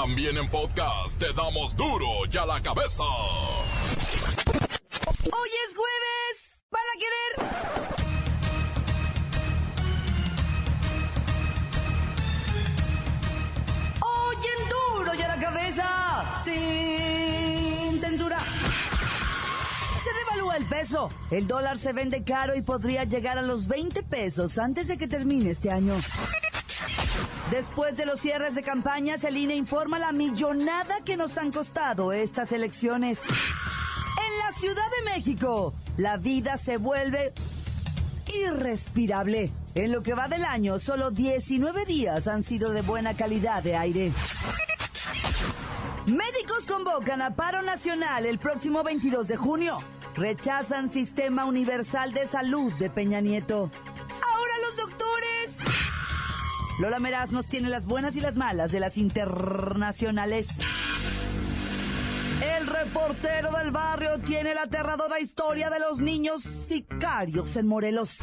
También en podcast te damos duro y a la cabeza. Hoy es jueves. ¿Para querer? Hoy en duro y a la cabeza. Sin censura. Se devalúa el peso. El dólar se vende caro y podría llegar a los 20 pesos antes de que termine este año. Después de los cierres de campaña, Celine informa la millonada que nos han costado estas elecciones. En la Ciudad de México, la vida se vuelve irrespirable. En lo que va del año, solo 19 días han sido de buena calidad de aire. Médicos convocan a paro nacional el próximo 22 de junio. Rechazan sistema universal de salud de Peña Nieto. Lola Meraz nos tiene las buenas y las malas de las internacionales. El reportero del barrio tiene la aterradora historia de los niños sicarios en Morelos.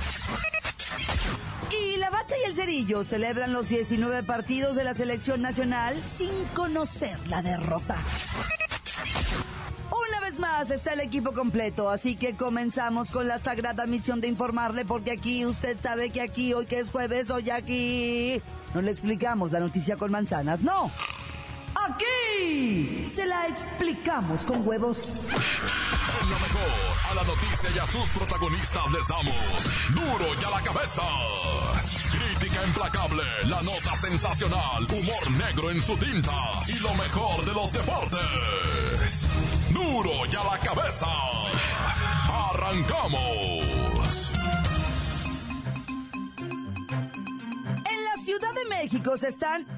Y la Bacha y el Cerillo celebran los 19 partidos de la selección nacional sin conocer la derrota. Más está el equipo completo, así que comenzamos con la sagrada misión de informarle, porque aquí usted sabe que aquí, hoy que es jueves, hoy aquí, no le explicamos la noticia con manzanas, no. Aquí se la explicamos con huevos. Lo mejor, a la noticia y a sus protagonistas les damos duro y a la cabeza. Crítica implacable, la nota sensacional, humor negro en su tinta y lo mejor de los deportes. Duro y a la cabeza. Arrancamos. En la Ciudad de México se están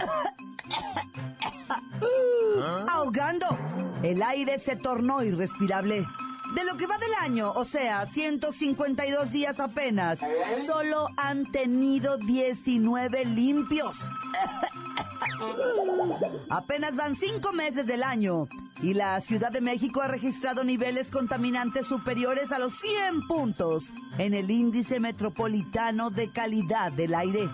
ahogando. El aire se tornó irrespirable. De lo que va del año, o sea, 152 días apenas, solo han tenido 19 limpios. Apenas van cinco meses del año y la Ciudad de México ha registrado niveles contaminantes superiores a los 100 puntos en el índice metropolitano de calidad del aire.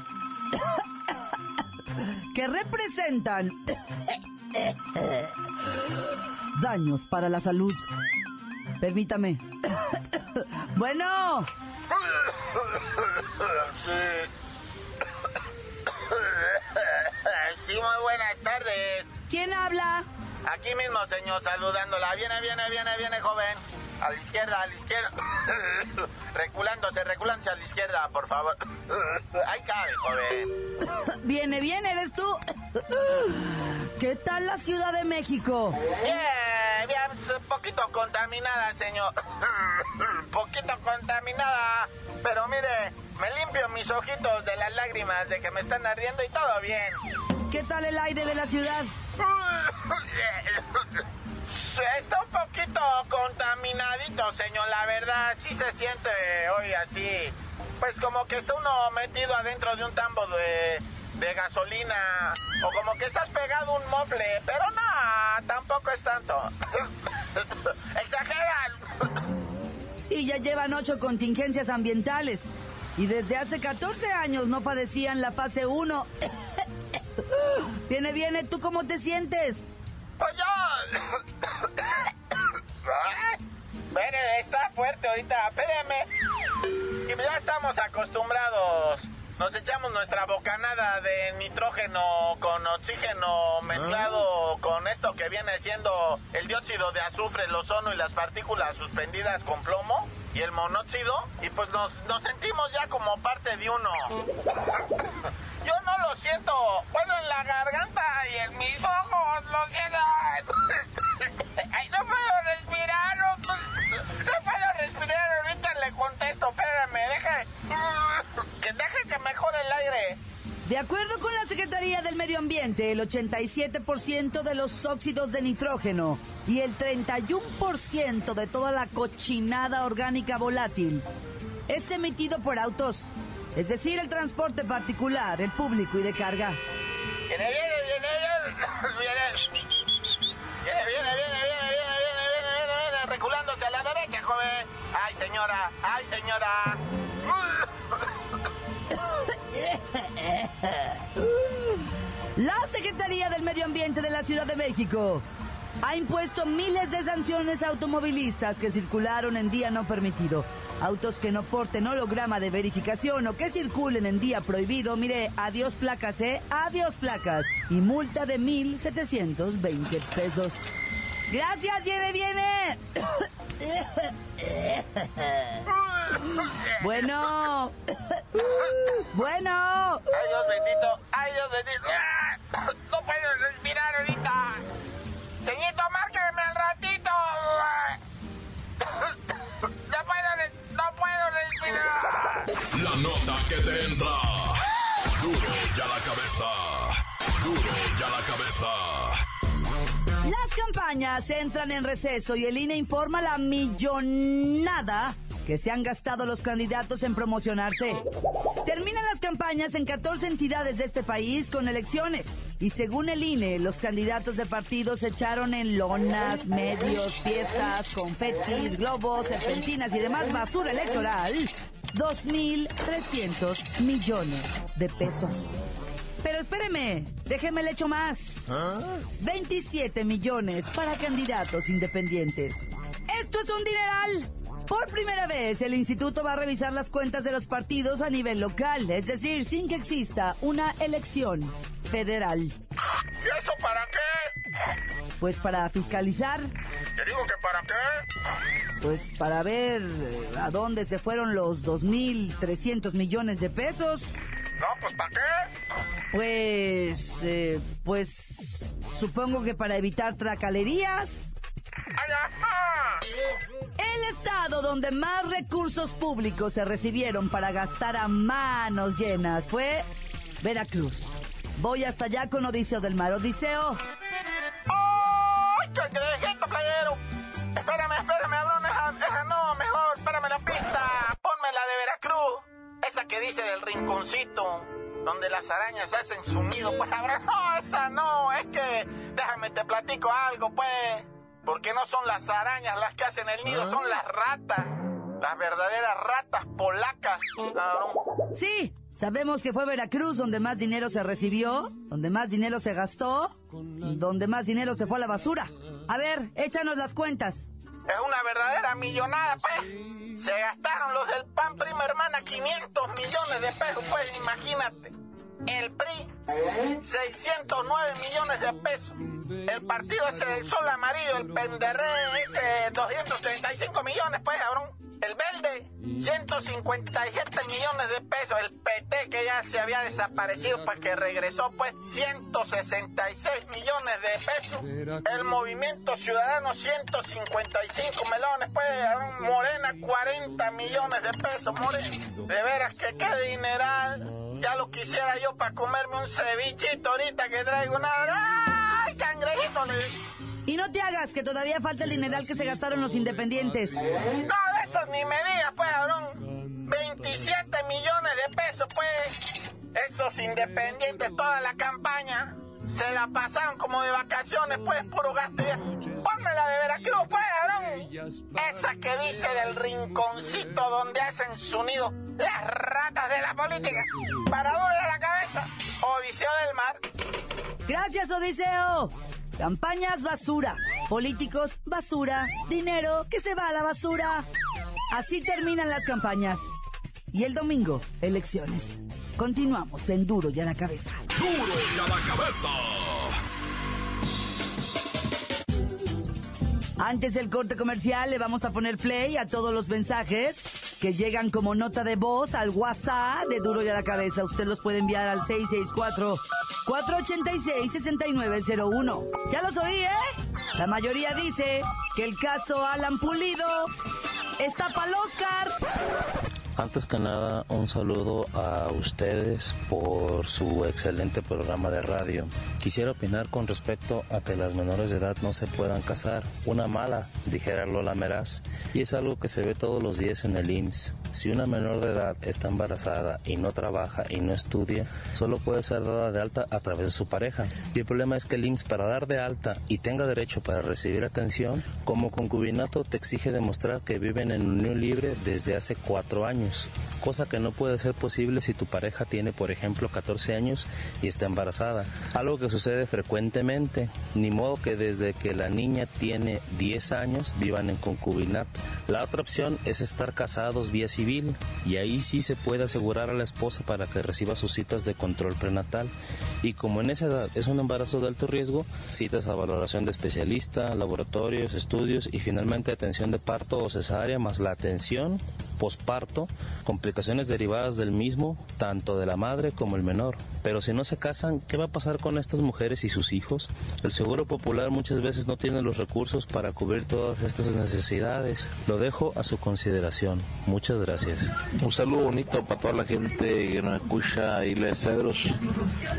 que representan daños para la salud. Permítame. bueno, Sí. Sí, muy buenas tardes. ¿quién habla? Aquí mismo, señor, saludándola. Viene, viene, viene, viene, joven. A la izquierda, a la izquierda. Reculándose, reculándose a la izquierda, por favor. Ahí cabe, joven. Viene, bien, ¿eres tú? ¿Qué tal la Ciudad de México? Bien, poquito contaminada, señor. Un poquito contaminada. Pero mire, me limpio mis ojitos de las lágrimas de que me están ardiendo y todo bien. ¿Qué tal el aire de la ciudad? Está un poquito contaminadito, señor. La verdad, sí se siente hoy así. Pues como que está uno metido adentro de un tambo de, de gasolina. O como que estás pegado a un mofle. Pero no, tampoco es tanto. Exageran. Sí, ya llevan ocho contingencias ambientales. Y desde hace 14 años no padecían la fase 1. Viene, viene, ¿tú cómo te sientes? Pues yo... Espere, está fuerte ahorita, espéreme. Y ya estamos acostumbrados. Nos echamos nuestra bocanada de nitrógeno con oxígeno mezclado con esto que viene siendo el dióxido de azufre, el ozono y las partículas suspendidas con plomo y el monóxido. Y pues nos, nos sentimos ya como parte de uno. Yo no lo siento. Bueno, en la garganta y en mis ojos lo siento. Ay, no puedo respirar. No, no puedo respirar. Ahorita le contesto. Espérame, deje. Que deje que mejore el aire. De acuerdo con la Secretaría del Medio Ambiente, el 87% de los óxidos de nitrógeno y el 31% de toda la cochinada orgánica volátil es emitido por autos, es decir, el transporte particular, el público y de carga. Viene, viene, viene, viene. Viene. Viene, viene, viene, viene, viene, viene, viene, viene, viene, reculándose a la derecha, joven. Ay, señora, ay, señora. La Secretaría del Medio Ambiente de la Ciudad de México ha impuesto miles de sanciones a automovilistas que circularon en día no permitido. Autos que no porten holograma de verificación o que circulen en día prohibido, mire, adiós placas, ¿eh? Adiós placas. Y multa de 1.720 pesos. Gracias, viene, viene. Bueno. bueno. Ay, Dios bendito. Ay, Dios bendito. No puedo respirar ahorita. Señorito, márqueme al ratito. No puedo, no puedo respirar. La nota que te entra. Duro ya la cabeza. Duro ya la cabeza. Las campañas entran en receso y el INE informa la millonada que se han gastado los candidatos en promocionarse. Terminan las campañas en 14 entidades de este país con elecciones. Y según el INE, los candidatos de partidos se echaron en lonas, medios, fiestas, confetis, globos, serpentinas y demás basura electoral 2.300 millones de pesos. Pero espéreme, déjeme le echo más. 27 millones para candidatos independientes. Esto es un dineral. Por primera vez, el instituto va a revisar las cuentas de los partidos a nivel local, es decir, sin que exista una elección federal. ¿Y eso para qué? Pues para fiscalizar, Te digo que para qué. pues para ver eh, a dónde se fueron los 2.300 millones de pesos. No, pues para qué. Pues, eh, pues, supongo que para evitar tracalerías. El estado donde más recursos públicos se recibieron para gastar a manos llenas fue Veracruz. Voy hasta allá con Odiseo del Mar. Odiseo, ¡Ay, cangrejito playero! Espérame, espérame, Abrón, esa, esa no, mejor, espérame la pista. Ponme la de Veracruz. Esa que dice del rinconcito, donde las arañas hacen su nido. Pues, Abrón, no, esa no, es que, déjame te platico algo, pues. Porque no son las arañas las que hacen el nido, son las ratas. Las verdaderas ratas polacas, Abrón. sí, sabemos que fue Veracruz donde más dinero se recibió, donde más dinero se gastó, donde más dinero se fue a la basura. A ver, échanos las cuentas. Es una verdadera millonada, pues. Se gastaron los del PAN, prima hermana, 500 millones de pesos, pues, imagínate. El PRI, 609 millones de pesos. El partido ese del sol amarillo, el penderré, ese 235 millones, pues, cabrón. El verde, 157 millones de pesos. El PT, que ya se había desaparecido, pues que regresó, pues, 166 millones de pesos. El movimiento ciudadano, 155 melones, pues, cabrón. Morena, 40 millones de pesos, Morena. De veras que qué dineral. Ya lo quisiera yo para comerme un cevichito ahorita que traigo una... ¡Ay, Y no te hagas que todavía falta el dineral que se gastaron los independientes. No, de esos ni me digas, pues, cabrón. 27 millones de pesos, pues. Esos independientes, toda la campaña. Se la pasaron como de vacaciones, pues, puro gasto. Ponme la de Veracruz, pues, cabrón. Esa que dice del rinconcito donde hacen su nido las ratas de la política. Para duro de la cabeza. Odiseo del mar. Gracias, Odiseo. Campañas basura, políticos basura, dinero que se va a la basura. Así terminan las campañas. Y el domingo, elecciones. Continuamos en Duro y a la cabeza. Duro ya la cabeza. Antes del corte comercial le vamos a poner play a todos los mensajes que llegan como nota de voz al WhatsApp de Duro y a la cabeza. Usted los puede enviar al 664-486-6901. Ya los oí, ¿eh? La mayoría dice que el caso Alan Pulido está para el Oscar. Antes que nada, un saludo a ustedes por su excelente programa de radio. Quisiera opinar con respecto a que las menores de edad no se puedan casar. Una mala, dijera Lola Meraz, y es algo que se ve todos los días en el IMSS. Si una menor de edad está embarazada y no trabaja y no estudia, solo puede ser dada de alta a través de su pareja. Y el problema es que el IMSS para dar de alta y tenga derecho para recibir atención, como concubinato te exige demostrar que viven en unión libre desde hace cuatro años cosa que no puede ser posible si tu pareja tiene, por ejemplo, 14 años y está embarazada, algo que sucede frecuentemente, ni modo que desde que la niña tiene 10 años vivan en concubinato. La otra opción es estar casados vía civil y ahí sí se puede asegurar a la esposa para que reciba sus citas de control prenatal y como en esa edad es un embarazo de alto riesgo, citas a valoración de especialista, laboratorios, estudios y finalmente atención de parto o cesárea más la atención posparto, complicaciones derivadas del mismo, tanto de la madre como el menor. Pero si no se casan, ¿qué va a pasar con estas mujeres y sus hijos? El Seguro Popular muchas veces no tiene los recursos para cubrir todas estas necesidades. Lo dejo a su consideración. Muchas gracias. Un saludo bonito para toda la gente que nos escucha Isla de Cedros,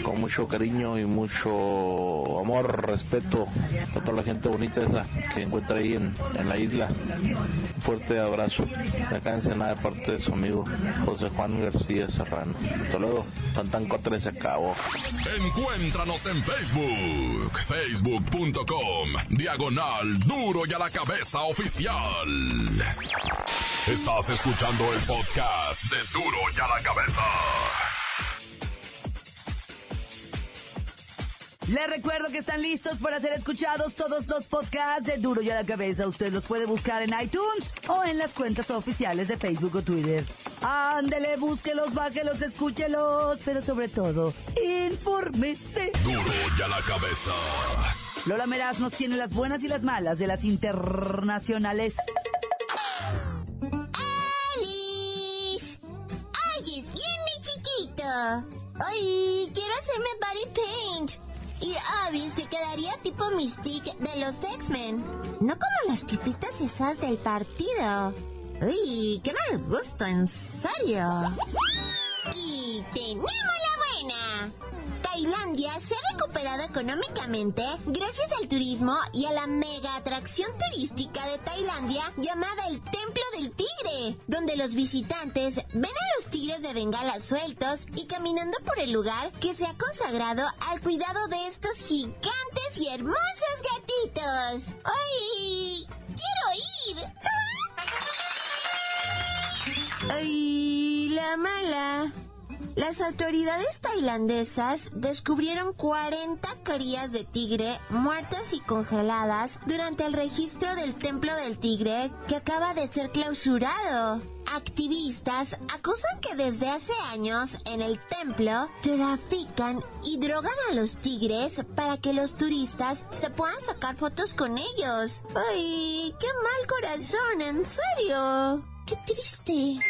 con mucho cariño y mucho amor, respeto a toda la gente bonita esa que encuentra ahí en, en la isla. Un fuerte abrazo. Acá en nada de parte de su amigo José Juan García Serrano. Hasta luego. Tantan 4 se acabó. Encuéntranos en Facebook. Facebook.com. Diagonal Duro y a la cabeza oficial. Estás escuchando el podcast de Duro y a la cabeza. Les recuerdo que están listos para ser escuchados todos los podcasts de Duro y a la Cabeza. Usted los puede buscar en iTunes o en las cuentas oficiales de Facebook o Twitter. Ándele, búsquelos, bájelos, escúchelos, pero sobre todo, infórmese. Duro y a la cabeza. Lola Meraz nos tiene las buenas y las malas de las internacionales. ¡Alice! ¡Ay, es bien mi chiquito! ¡Ay, quiero hacerme body paint! Y obvious que quedaría tipo Mystique de los X-Men. No como las tipitas esas del partido. ¡Uy, qué mal gusto, en serio! Y tenemos la buena. Tailandia se ha recuperado económicamente gracias al turismo y a la mega atracción turística de Tailandia llamada el Templo del Tigre, donde los visitantes ven a los tigres de Bengala sueltos y caminando por el lugar que se ha consagrado al cuidado de estos gigantes y hermosos gatitos. ¡Ay! ¡Quiero ir! ¡Ay! La mala. Las autoridades tailandesas descubrieron 40 crías de tigre muertas y congeladas durante el registro del Templo del Tigre que acaba de ser clausurado. Activistas acusan que desde hace años en el templo trafican y drogan a los tigres para que los turistas se puedan sacar fotos con ellos. ¡Ay, qué mal corazón, en serio! ¡Qué triste!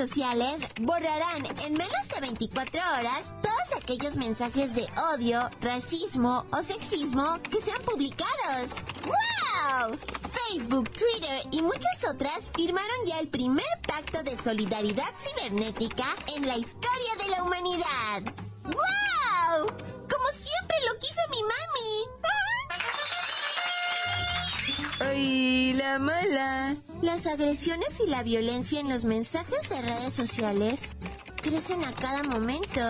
Sociales borrarán en menos de 24 horas todos aquellos mensajes de odio, racismo o sexismo que sean publicados. ¡Wow! Facebook, Twitter y muchas otras firmaron ya el primer pacto de solidaridad cibernética en la historia de la humanidad. ¡Wow! Como siempre lo quiso mi mami. ¡Ay, la mala! Las agresiones y la violencia en los mensajes de redes sociales crecen a cada momento.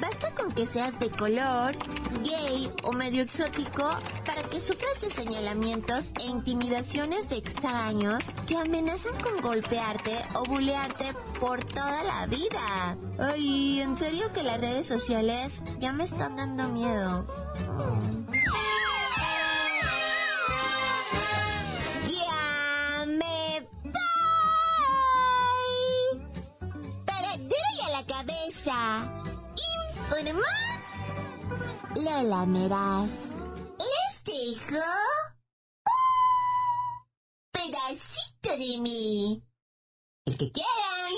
Basta con que seas de color, gay o medio exótico para que sufras de señalamientos e intimidaciones de extraños que amenazan con golpearte o bulearte por toda la vida. Ay, en serio que las redes sociales ya me están dando miedo. Lola Meraz. Les dejo un pedacito de mí. El que quieran.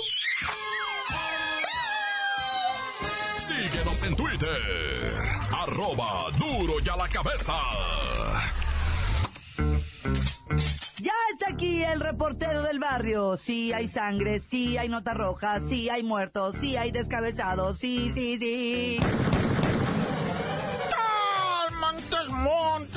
Síguenos en Twitter. Arroba Duro y a la cabeza. Ya está aquí el reportero del barrio. Sí hay sangre, sí hay nota roja, sí hay muertos, sí hay descabezados, sí, sí, sí.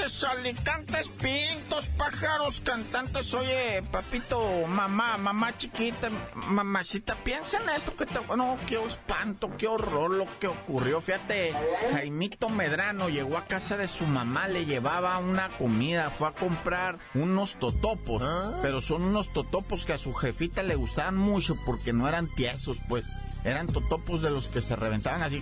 Montes, alicantes, pintos, pájaros, cantantes. Oye, papito, mamá, mamá chiquita, mamacita, piensa en esto que te... No, qué espanto, qué horror lo que ocurrió. Fíjate, Jaimito Medrano llegó a casa de su mamá, le llevaba una comida, fue a comprar unos totopos, pero son unos totopos que a su jefita le gustaban mucho porque no eran tiesos, pues. Eran totopos de los que se reventaban así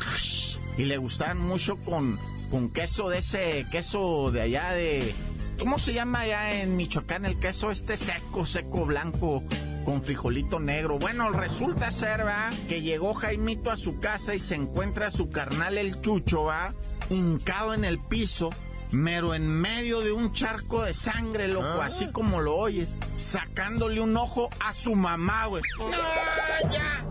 y le gustaban mucho con, con queso de ese, queso de allá de... ¿Cómo se llama allá en Michoacán el queso este seco, seco, blanco? con frijolito negro. Bueno, resulta ser, va, que llegó Jaimito a su casa y se encuentra a su carnal el Chucho, va, hincado en el piso, mero en medio de un charco de sangre, loco, ah. así como lo oyes, sacándole un ojo a su mamá, güey. ¡No, ya!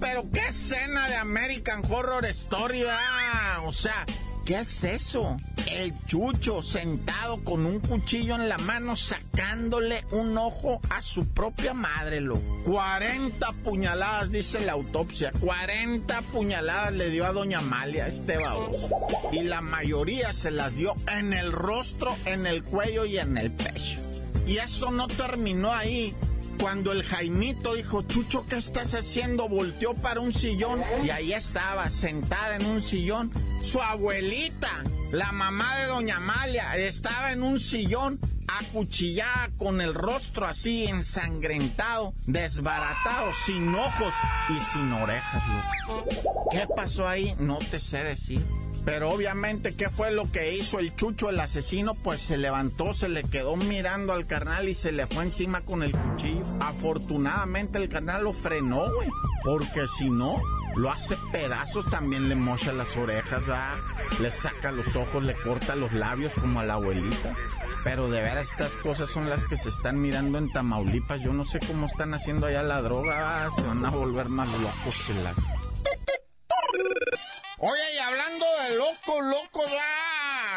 Pero qué escena de American Horror Story, va. O sea, ¿Qué es eso? El chucho sentado con un cuchillo en la mano sacándole un ojo a su propia madre, lo. 40 puñaladas, dice la autopsia. 40 puñaladas le dio a doña Amalia, este baboso. Y la mayoría se las dio en el rostro, en el cuello y en el pecho. Y eso no terminó ahí cuando el Jaimito dijo, Chucho, ¿qué estás haciendo? Volteó para un sillón y ahí estaba, sentada en un sillón, su abuelita, la mamá de Doña Amalia, estaba en un sillón acuchillada con el rostro así ensangrentado, desbaratado, sin ojos y sin orejas. ¿Qué pasó ahí? No te sé decir. Pero obviamente, ¿qué fue lo que hizo el chucho, el asesino? Pues se levantó, se le quedó mirando al carnal y se le fue encima con el cuchillo. Afortunadamente el carnal lo frenó, güey. Porque si no, lo hace pedazos, también le mocha las orejas, ¿verdad? Le saca los ojos, le corta los labios como a la abuelita. Pero de veras estas cosas son las que se están mirando en Tamaulipas. Yo no sé cómo están haciendo allá la droga. Se van a volver más locos que la... loco,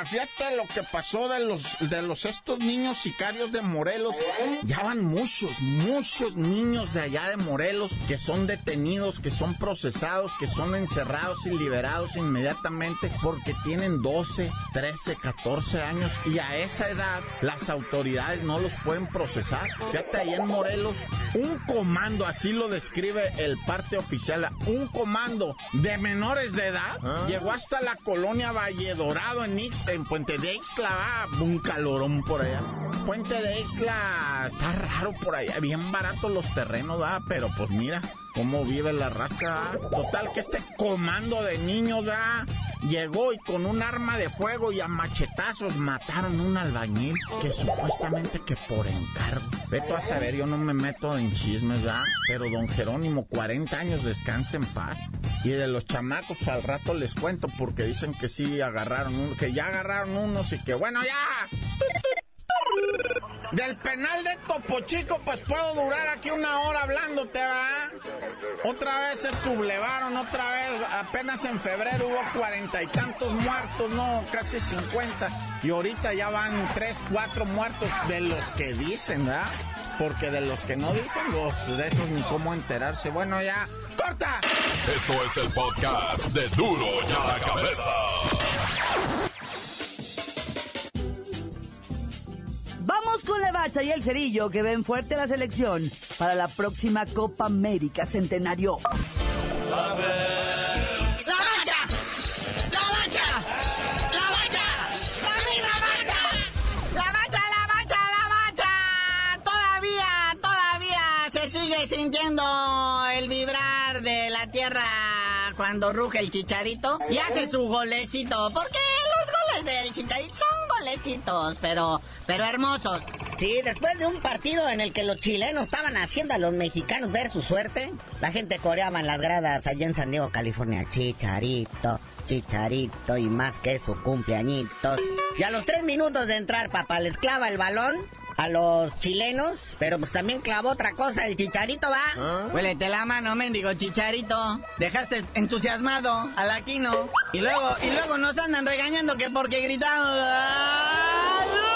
fíjate lo que pasó de los, de los estos niños sicarios de Morelos. Ya van muchos, muchos niños de allá de Morelos que son detenidos, que son procesados, que son encerrados y liberados inmediatamente porque tienen 12, 13, 14 años y a esa edad las autoridades no los pueden procesar. Fíjate ahí en Morelos, un comando, así lo describe el parte oficial, un comando de menores de edad Ah. Llegó hasta la colonia Valle Dorado en, Ix, en Puente de Ixtla, va, un calorón por allá. Puente de Ixtla está raro por allá, bien barato los terrenos, va, pero pues mira cómo vive la raza. Total que este comando de niños, va, llegó y con un arma de fuego y a machetazos mataron un albañil que supuestamente que por encargo. Veto a saber, yo no me meto en chismes, ¿verdad? Pero don Jerónimo, 40 años, descanse en paz. Y de los chamacos al rato les cuento porque dicen que sí agarraron uno, que ya agarraron unos y que bueno, ya. Del penal de Topo Chico, pues puedo durar aquí una hora hablándote, ¿va? Otra vez se sublevaron, otra vez, apenas en febrero hubo cuarenta y tantos muertos, no, casi cincuenta. Y ahorita ya van tres, cuatro muertos de los que dicen, ¿verdad? Porque de los que no dicen, los de esos ni cómo enterarse. Bueno, ya, corta. Esto es el podcast de Duro ya la cabeza. Bacha y el cerillo que ven fuerte la selección para la próxima Copa América Centenario. ¡La bacha! ¡La bacha! ¡La bacha! ¡La bacha! ¡La bacha, la bacha, la bacha! Todavía, todavía se sigue sintiendo el vibrar de la tierra cuando ruge el chicharito y hace su golecito. ¿Por qué? del Chicharito son golecitos, pero, pero hermosos. Sí, después de un partido en el que los chilenos estaban haciendo a los mexicanos ver su suerte, la gente coreaba en las gradas allá en San Diego, California. Chicharito, chicharito y más que su cumpleañitos. Y a los tres minutos de entrar, papá, les clava el balón a los chilenos, pero pues también clavó otra cosa, el chicharito va. ¿Ah? Huélete la mano, mendigo chicharito. Dejaste entusiasmado al Aquino. Y luego, y luego nos andan regañando que porque gritamos. ¡Ah,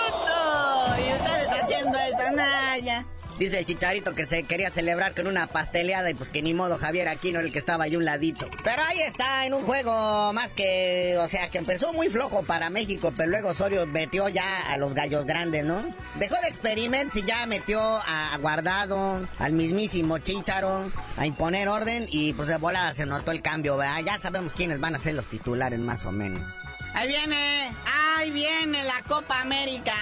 Naya. Dice el chicharito que se quería celebrar con una pasteleada y pues que ni modo Javier Aquino el que estaba ahí un ladito. Pero ahí está, en un juego más que, o sea, que empezó muy flojo para México, pero luego Osorio metió ya a los gallos grandes, ¿no? Dejó de experimentar y ya metió a Guardado, al mismísimo Chicharo, a imponer orden y pues de volada se notó el cambio, ¿verdad? Ya sabemos quiénes van a ser los titulares más o menos. Ahí viene, ahí viene la Copa América.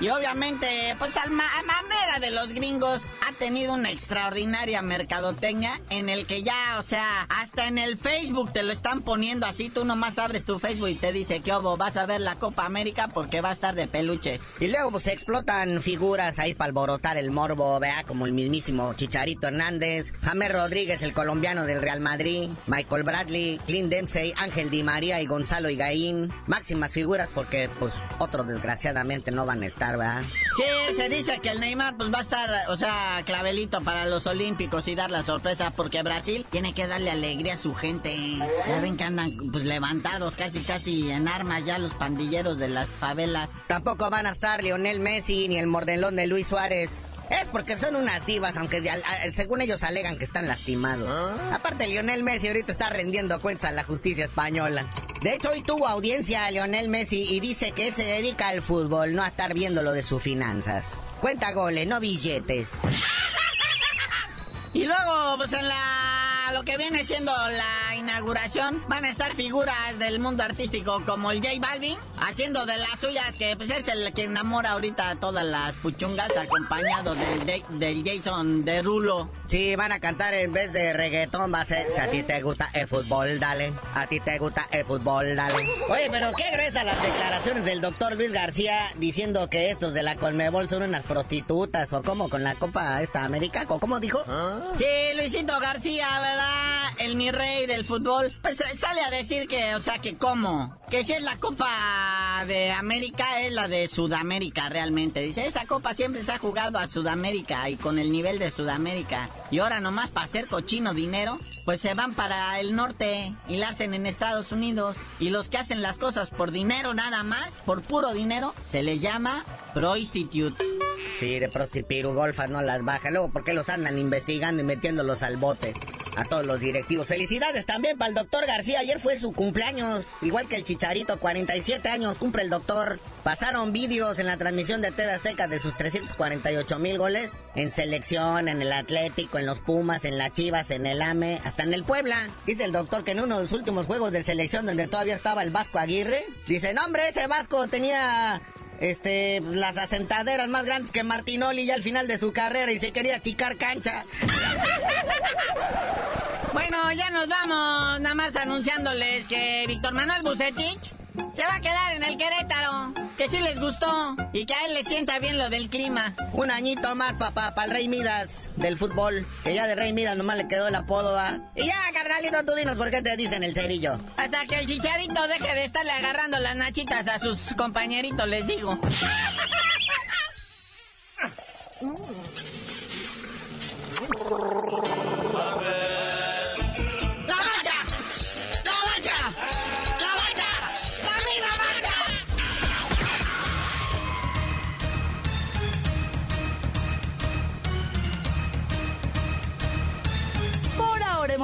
Y obviamente, pues a manera de los gringos, ha tenido una extraordinaria mercadotecnia en el que ya, o sea, hasta en el Facebook te lo están poniendo así. Tú nomás abres tu Facebook y te dice que, obo, vas a ver la Copa América porque va a estar de peluches. Y luego pues se explotan figuras ahí para alborotar el morbo, vea, como el mismísimo Chicharito Hernández, James Rodríguez, el colombiano del Real Madrid, Michael Bradley, Clint Dempsey, Ángel Di María y Gonzalo Higuaín. Máximas figuras porque, pues, otros desgraciadamente no van a estar Sí, se dice que el Neymar pues va a estar, o sea, clavelito para los Olímpicos y dar la sorpresa porque Brasil tiene que darle alegría a su gente. Ya ven que andan pues levantados casi casi en armas ya los pandilleros de las favelas. Tampoco van a estar Lionel Messi ni el mordelón de Luis Suárez. Es porque son unas divas, aunque según ellos alegan que están lastimados. ¿Ah? Aparte, Lionel Messi ahorita está rendiendo cuentas a la justicia española. De hecho, hoy tuvo audiencia a Lionel Messi y dice que él se dedica al fútbol, no a estar viendo lo de sus finanzas. Cuenta goles, no billetes. Y luego, pues en la lo que viene siendo la inauguración van a estar figuras del mundo artístico como el J Balvin haciendo de las suyas que pues es el que enamora ahorita a todas las puchungas acompañado del, del Jason Derulo. Sí, van a cantar en vez de reggaetón, va a ser, si a ti te gusta el fútbol, dale. A ti te gusta el fútbol, dale. Oye, pero qué gruesas las declaraciones del doctor Luis García diciendo que estos de la Colmebol son unas prostitutas, o como con la Copa esta América, o cómo dijo. Sí, Luisito García, ¿verdad? El mi rey del fútbol, pues sale a decir que, o sea, que cómo. Que si es la Copa de América, es la de Sudamérica realmente. Dice, esa Copa siempre se ha jugado a Sudamérica y con el nivel de Sudamérica. Y ahora nomás para hacer cochino dinero, pues se van para el norte y la hacen en Estados Unidos. Y los que hacen las cosas por dinero nada más, por puro dinero, se les llama prostitute. Sí, de prostipiru, golfas no las baja. Luego, ¿por qué los andan investigando y metiéndolos al bote? A todos los directivos. Felicidades también para el doctor García. Ayer fue su cumpleaños. Igual que el Chicharito, 47 años cumple el doctor. Pasaron vídeos en la transmisión de TV Azteca de sus 348 mil goles. En selección, en el Atlético, en los Pumas, en las Chivas, en el AME, hasta en el Puebla. Dice el doctor que en uno de los últimos juegos de selección donde todavía estaba el Vasco Aguirre. Dice, no hombre, ese Vasco tenía este, las asentaderas más grandes que Martinoli ya al final de su carrera y se quería achicar cancha. Bueno, ya nos vamos, nada más anunciándoles que Víctor Manuel Bucetich se va a quedar en el Querétaro, que sí les gustó y que a él le sienta bien lo del clima. Un añito más, papá, para el Rey Midas del fútbol, que ya de Rey Midas nomás le quedó el apodo, ¿va? Y ya, carnalito, tú dinos por qué te dicen el cerillo. Hasta que el chicharito deje de estarle agarrando las nachitas a sus compañeritos, les digo.